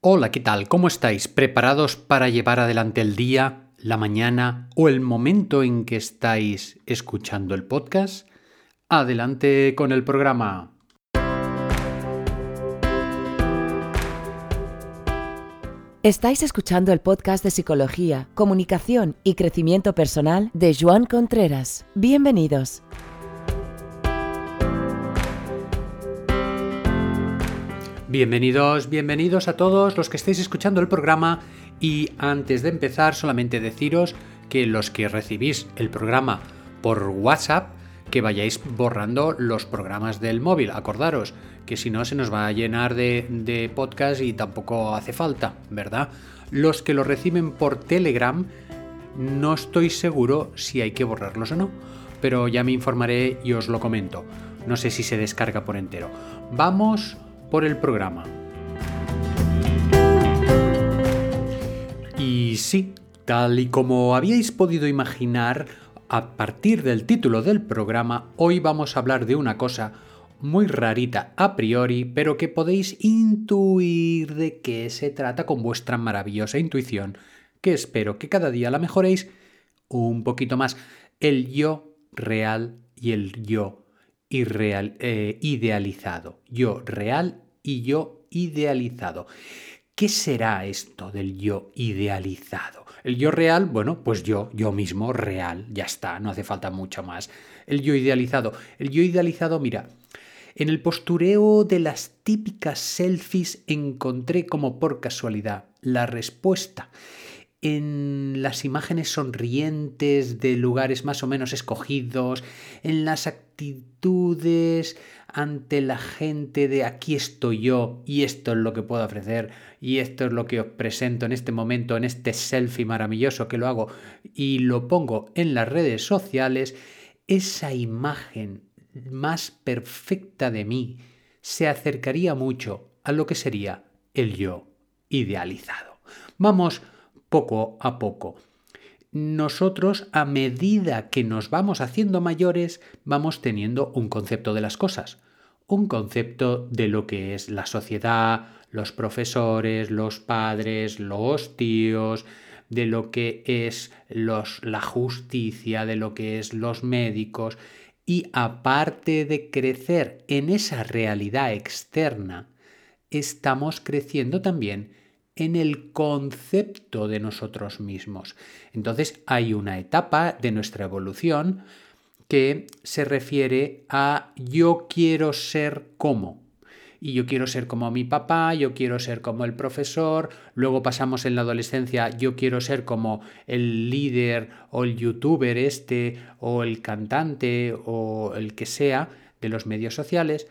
Hola, ¿qué tal? ¿Cómo estáis? ¿Preparados para llevar adelante el día, la mañana o el momento en que estáis escuchando el podcast? Adelante con el programa. Estáis escuchando el podcast de Psicología, Comunicación y Crecimiento Personal de Joan Contreras. Bienvenidos. Bienvenidos, bienvenidos a todos los que estéis escuchando el programa y antes de empezar solamente deciros que los que recibís el programa por WhatsApp que vayáis borrando los programas del móvil. Acordaros que si no se nos va a llenar de, de podcast y tampoco hace falta, ¿verdad? Los que lo reciben por Telegram no estoy seguro si hay que borrarlos o no, pero ya me informaré y os lo comento. No sé si se descarga por entero. Vamos por el programa. Y sí, tal y como habíais podido imaginar, a partir del título del programa, hoy vamos a hablar de una cosa muy rarita a priori, pero que podéis intuir de qué se trata con vuestra maravillosa intuición, que espero que cada día la mejoréis un poquito más. El yo real y el yo irreal, eh, idealizado. Yo real y yo idealizado. ¿Qué será esto del yo idealizado? El yo real, bueno, pues yo, yo mismo, real, ya está, no hace falta mucho más. El yo idealizado. El yo idealizado, mira, en el postureo de las típicas selfies encontré como por casualidad la respuesta. En las imágenes sonrientes de lugares más o menos escogidos, en las actitudes ante la gente de aquí estoy yo y esto es lo que puedo ofrecer y esto es lo que os presento en este momento, en este selfie maravilloso que lo hago y lo pongo en las redes sociales, esa imagen más perfecta de mí se acercaría mucho a lo que sería el yo idealizado. Vamos poco a poco. Nosotros a medida que nos vamos haciendo mayores vamos teniendo un concepto de las cosas, un concepto de lo que es la sociedad, los profesores, los padres, los tíos, de lo que es los, la justicia, de lo que es los médicos, y aparte de crecer en esa realidad externa, estamos creciendo también en el concepto de nosotros mismos. Entonces hay una etapa de nuestra evolución que se refiere a yo quiero ser como. Y yo quiero ser como mi papá, yo quiero ser como el profesor, luego pasamos en la adolescencia, yo quiero ser como el líder o el youtuber este o el cantante o el que sea de los medios sociales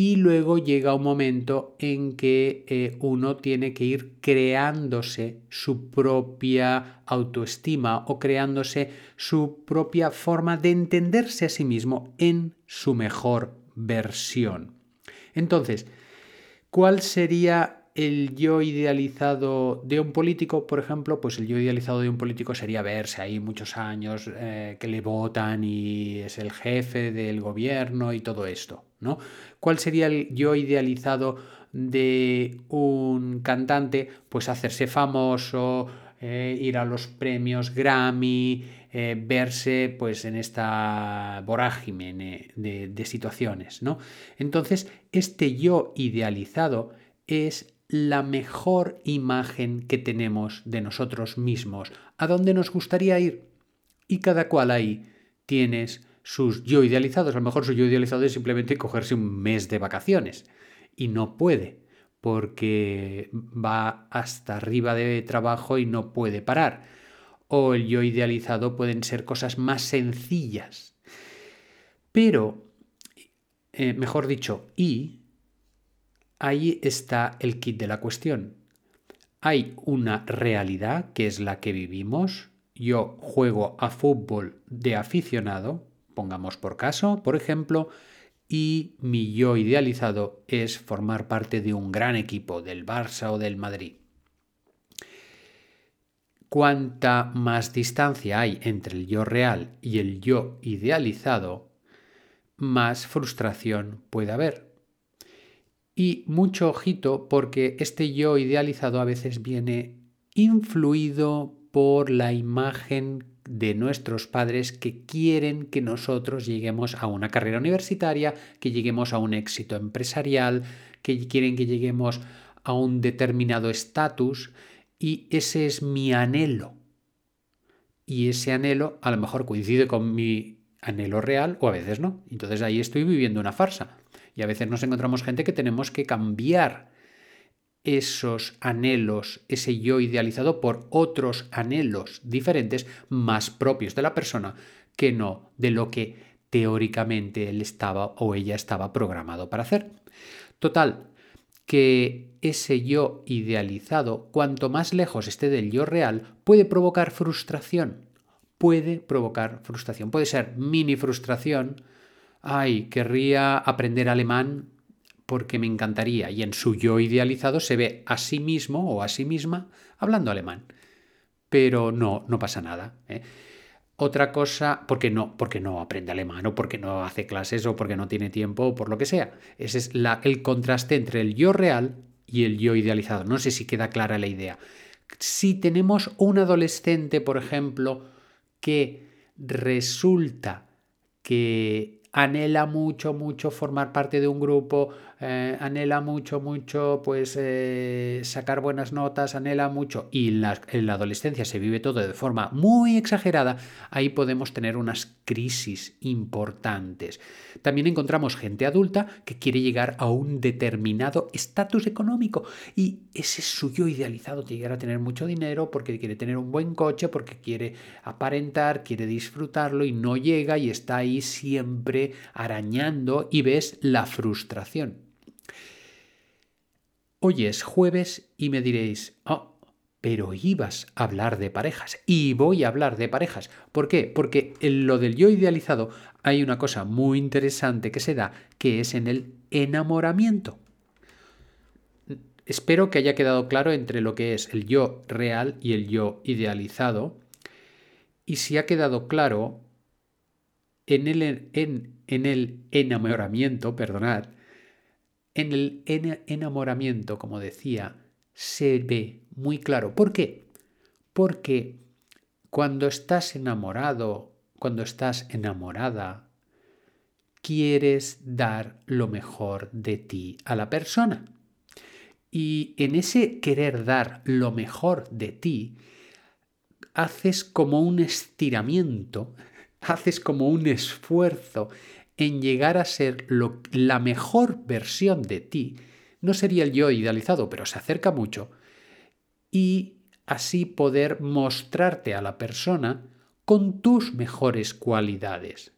y luego llega un momento en que eh, uno tiene que ir creándose su propia autoestima o creándose su propia forma de entenderse a sí mismo en su mejor versión. Entonces, ¿cuál sería el yo idealizado de un político, por ejemplo, pues el yo idealizado de un político sería verse ahí muchos años eh, que le votan y es el jefe del gobierno y todo esto, ¿no? ¿Cuál sería el yo idealizado de un cantante? Pues hacerse famoso, eh, ir a los premios Grammy, eh, verse pues en esta vorágine de, de situaciones, ¿no? Entonces, este yo idealizado es la mejor imagen que tenemos de nosotros mismos, a dónde nos gustaría ir. Y cada cual ahí tienes sus yo idealizados. A lo mejor su yo idealizado es simplemente cogerse un mes de vacaciones. Y no puede, porque va hasta arriba de trabajo y no puede parar. O el yo idealizado pueden ser cosas más sencillas. Pero, eh, mejor dicho, y Ahí está el kit de la cuestión. Hay una realidad que es la que vivimos. Yo juego a fútbol de aficionado, pongamos por caso, por ejemplo, y mi yo idealizado es formar parte de un gran equipo, del Barça o del Madrid. Cuanta más distancia hay entre el yo real y el yo idealizado, más frustración puede haber Y mucho ojito porque este yo idealizado a veces viene influido por la imagen de nuestros padres que quieren que nosotros lleguemos a una carrera universitaria, que lleguemos a un éxito empresarial, que quieren que lleguemos a un determinado estatus y ese es mi anhelo. Y ese anhelo a lo mejor coincide con mi anhelo real o a veces no. Entonces ahí estoy viviendo una farsa. Y a veces nos encontramos gente que tenemos que cambiar esos anhelos, ese yo idealizado por otros anhelos diferentes más propios de la persona que no de lo que teóricamente él estaba o ella estaba programado para hacer. Total, que ese yo idealizado, cuanto más lejos esté del yo real, puede provocar frustración. Puede provocar frustración. Puede ser mini frustración. Ay, querría aprender alemán porque me encantaría. Y en su yo idealizado se ve a sí mismo o a sí misma hablando alemán. Pero no, no pasa nada. ¿eh? Otra cosa, porque no, porque no aprende alemán o porque no hace clases o porque no tiene tiempo o por lo que sea. Ese es el contraste entre el yo real y el yo idealizado. No sé si queda clara la idea. Si tenemos un adolescente, por ejemplo, que resulta que anhela mucho, mucho formar parte de un grupo, eh, anhela mucho, mucho pues eh, sacar buenas notas, anhela mucho y en la adolescencia se vive todo de forma muy exagerada, ahí podemos tener unas crisis importantes. También encontramos gente adulta que quiere llegar a un determinado estatus económico y ese suyo idealizado, llegar a tener mucho dinero porque quiere tener un buen coche, porque quiere aparentar, quiere disfrutarlo y no llega y está ahí siempre arañando y ves la frustración. Hoy es jueves y me diréis, oh, pero ibas a hablar de parejas. Y voy a hablar de parejas. ¿Por qué? Porque en lo del yo idealizado hay una cosa muy interesante que se da, que es en el enamoramiento. Espero que haya quedado claro entre lo que es el yo real y el yo idealizado. Y si ha quedado claro, en el, en, en el enamoramiento, perdonad, en el enamoramiento, como decía, se ve muy claro. ¿Por qué? Porque cuando estás enamorado, cuando estás enamorada, quieres dar lo mejor de ti a la persona. Y en ese querer dar lo mejor de ti, haces como un estiramiento, haces como un esfuerzo en llegar a ser la mejor versión de ti, no sería el yo idealizado, pero se acerca mucho, y así poder mostrarte a la persona con tus mejores cualidades.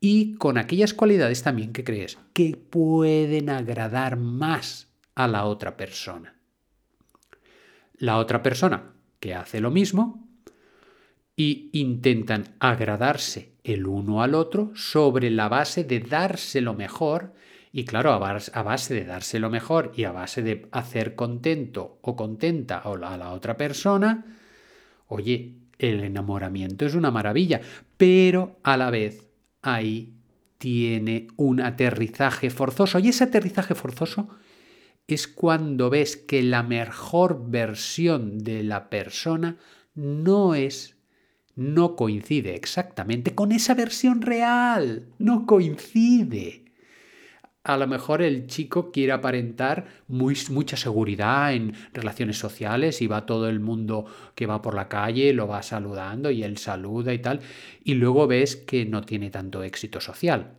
Y con aquellas cualidades también que crees que pueden agradar más a la otra persona. La otra persona que hace lo mismo y intentan agradarse el uno al otro sobre la base de darse lo mejor y claro, a base de darse lo mejor y a base de hacer contento o contenta a la otra persona, oye, el enamoramiento es una maravilla, pero a la vez ahí tiene un aterrizaje forzoso. Y ese aterrizaje forzoso es cuando ves que la mejor versión de la persona no es no coincide exactamente con esa versión real. No coincide. A lo mejor el chico quiere aparentar mucha seguridad en relaciones sociales y va todo el mundo que va por la calle, lo va saludando y él saluda y tal, y luego ves que no tiene tanto éxito social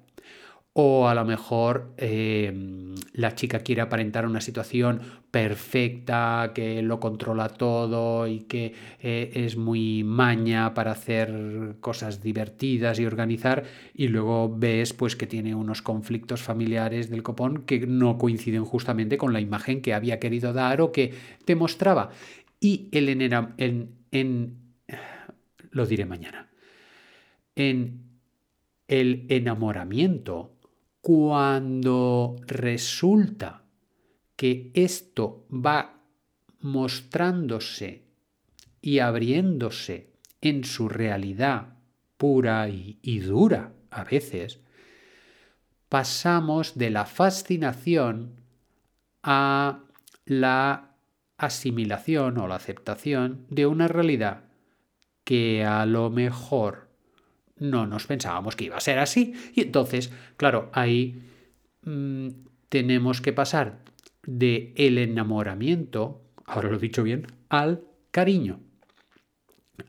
o a lo mejor em, la chica quiere aparentar una situación perfecta, que lo controla todo y que eh, es muy maña para hacer cosas divertidas y organizar y luego ves pues que tiene unos conflictos familiares del copón que no coinciden justamente con la imagen que había querido dar o que te mostraba. Y el en, en lo diré mañana. En el enamoramiento cuando resulta que esto va mostrándose y abriéndose en su realidad pura y, dura a veces, pasamos de la fascinación a la asimilación o la aceptación de una realidad que a lo mejor no nos pensábamos que iba a ser así. Y entonces, claro, ahí mm, tenemos que pasar de el enamoramiento, ahora lo he dicho bien, al cariño.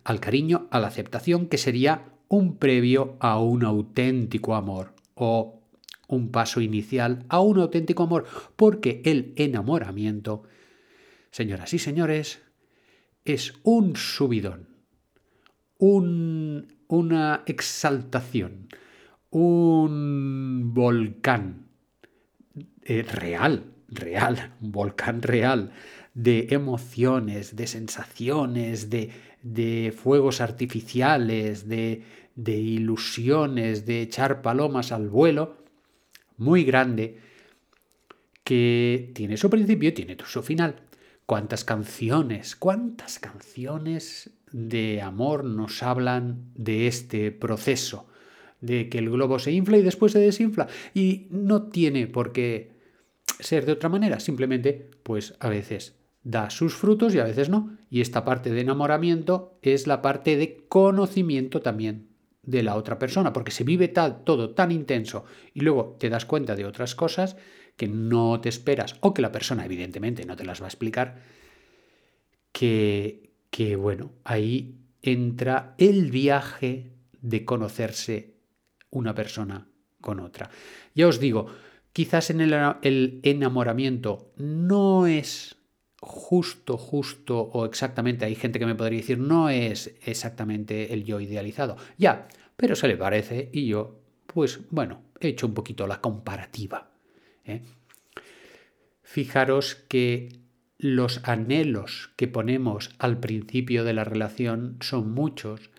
Al cariño, a la aceptación, que sería un previo a un auténtico amor o un paso inicial a un auténtico amor, porque el enamoramiento, señoras y señores, es un subidón, un, una exaltación, un volcán eh, real, real, un volcán real de emociones, de sensaciones, de, de fuegos artificiales, de, de ilusiones, de echar palomas al vuelo, muy grande, que tiene su principio y tiene su final. ¿Cuántas canciones, cuántas canciones de amor nos hablan de este proceso? De que el globo se infla y después se desinfla. Y no tiene por qué ser de otra manera, simplemente, pues a veces da sus frutos y a veces no. Y esta parte de enamoramiento es la parte de conocimiento también de la otra persona, porque se vive tal, todo tan intenso y luego te das cuenta de otras cosas que no te esperas o que la persona evidentemente no te las va a explicar, que, que bueno, ahí entra el viaje de conocerse una persona con otra. Ya os digo, quizás en el, el enamoramiento no es justo, justo o exactamente, hay gente que me podría decir, no es exactamente el yo idealizado. Ya, pero se le parece y yo, pues bueno, he hecho un poquito la comparativa. ¿Eh? Fijaros que los anhelos que ponemos al principio de la relación son muchos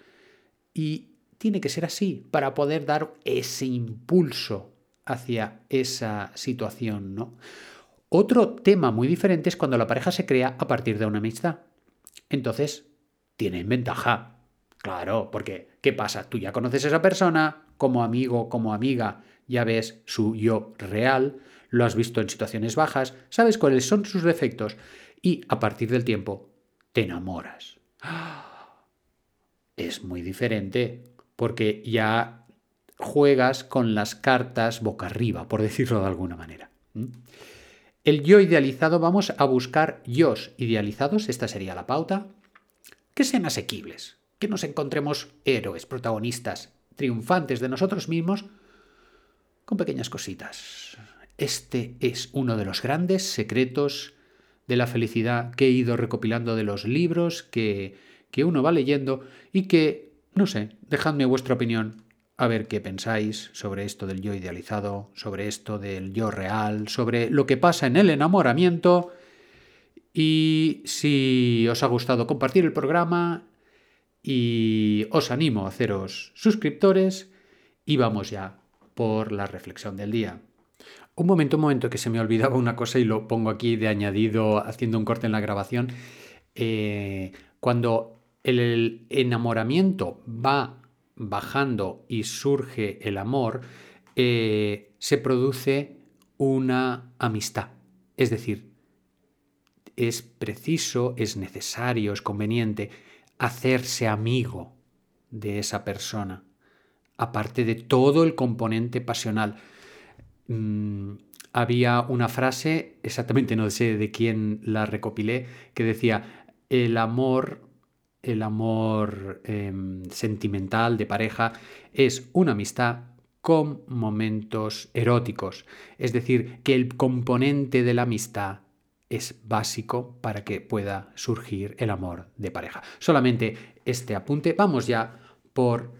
y tiene que ser así para poder dar ese impulso hacia esa situación, ¿no? Otro tema muy diferente es cuando la pareja se crea a partir de una amistad. Entonces, tienen ventaja. Claro, porque ¿qué pasa? Tú ya conoces a esa persona, como amigo, como amiga, ya ves su yo real, lo has visto en situaciones bajas, sabes cuáles son sus defectos y a partir del tiempo te enamoras. Es muy diferente porque ya juegas con las cartas boca arriba, por decirlo de alguna manera. El yo idealizado, vamos a buscar yos idealizados, esta sería la pauta, que sean asequibles, que nos encontremos héroes, protagonistas, triunfantes de nosotros mismos, con pequeñas cositas. Este es uno de los grandes secretos de la felicidad que he ido recopilando de los libros que, que uno va leyendo y que, no sé, dejadme vuestra opinión a ver qué pensáis sobre esto del yo idealizado, sobre esto del yo real, sobre lo que pasa en el enamoramiento. Y si os ha gustado compartir el programa y os animo a haceros suscriptores y vamos ya por la reflexión del día. Un momento, un momento que se me olvidaba una cosa y lo pongo aquí de añadido haciendo un corte en la grabación. Eh, cuando el enamoramiento va bajando y surge el amor, eh, se produce una amistad. Es decir, es preciso, es necesario, es conveniente hacerse amigo de esa persona, aparte de todo el componente pasional. Mm, había una frase, exactamente no sé de quién la recopilé, que decía, el amor el amor em, sentimental de pareja es una amistad con momentos eróticos. Es decir, que el componente de la amistad es básico para que pueda surgir el amor de pareja. Solamente este apunte. Vamos ya por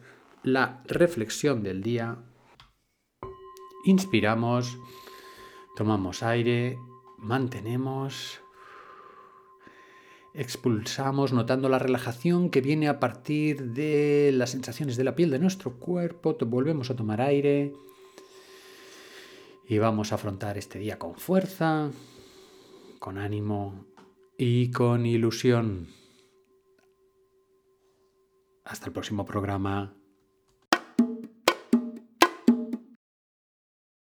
la reflexión del día. Inspiramos, tomamos aire, mantenemos expulsamos notando la relajación que viene a partir de las sensaciones de la piel de nuestro cuerpo. Volvemos a tomar aire y vamos a afrontar este día con fuerza, con ánimo y con ilusión. Hasta el próximo programa.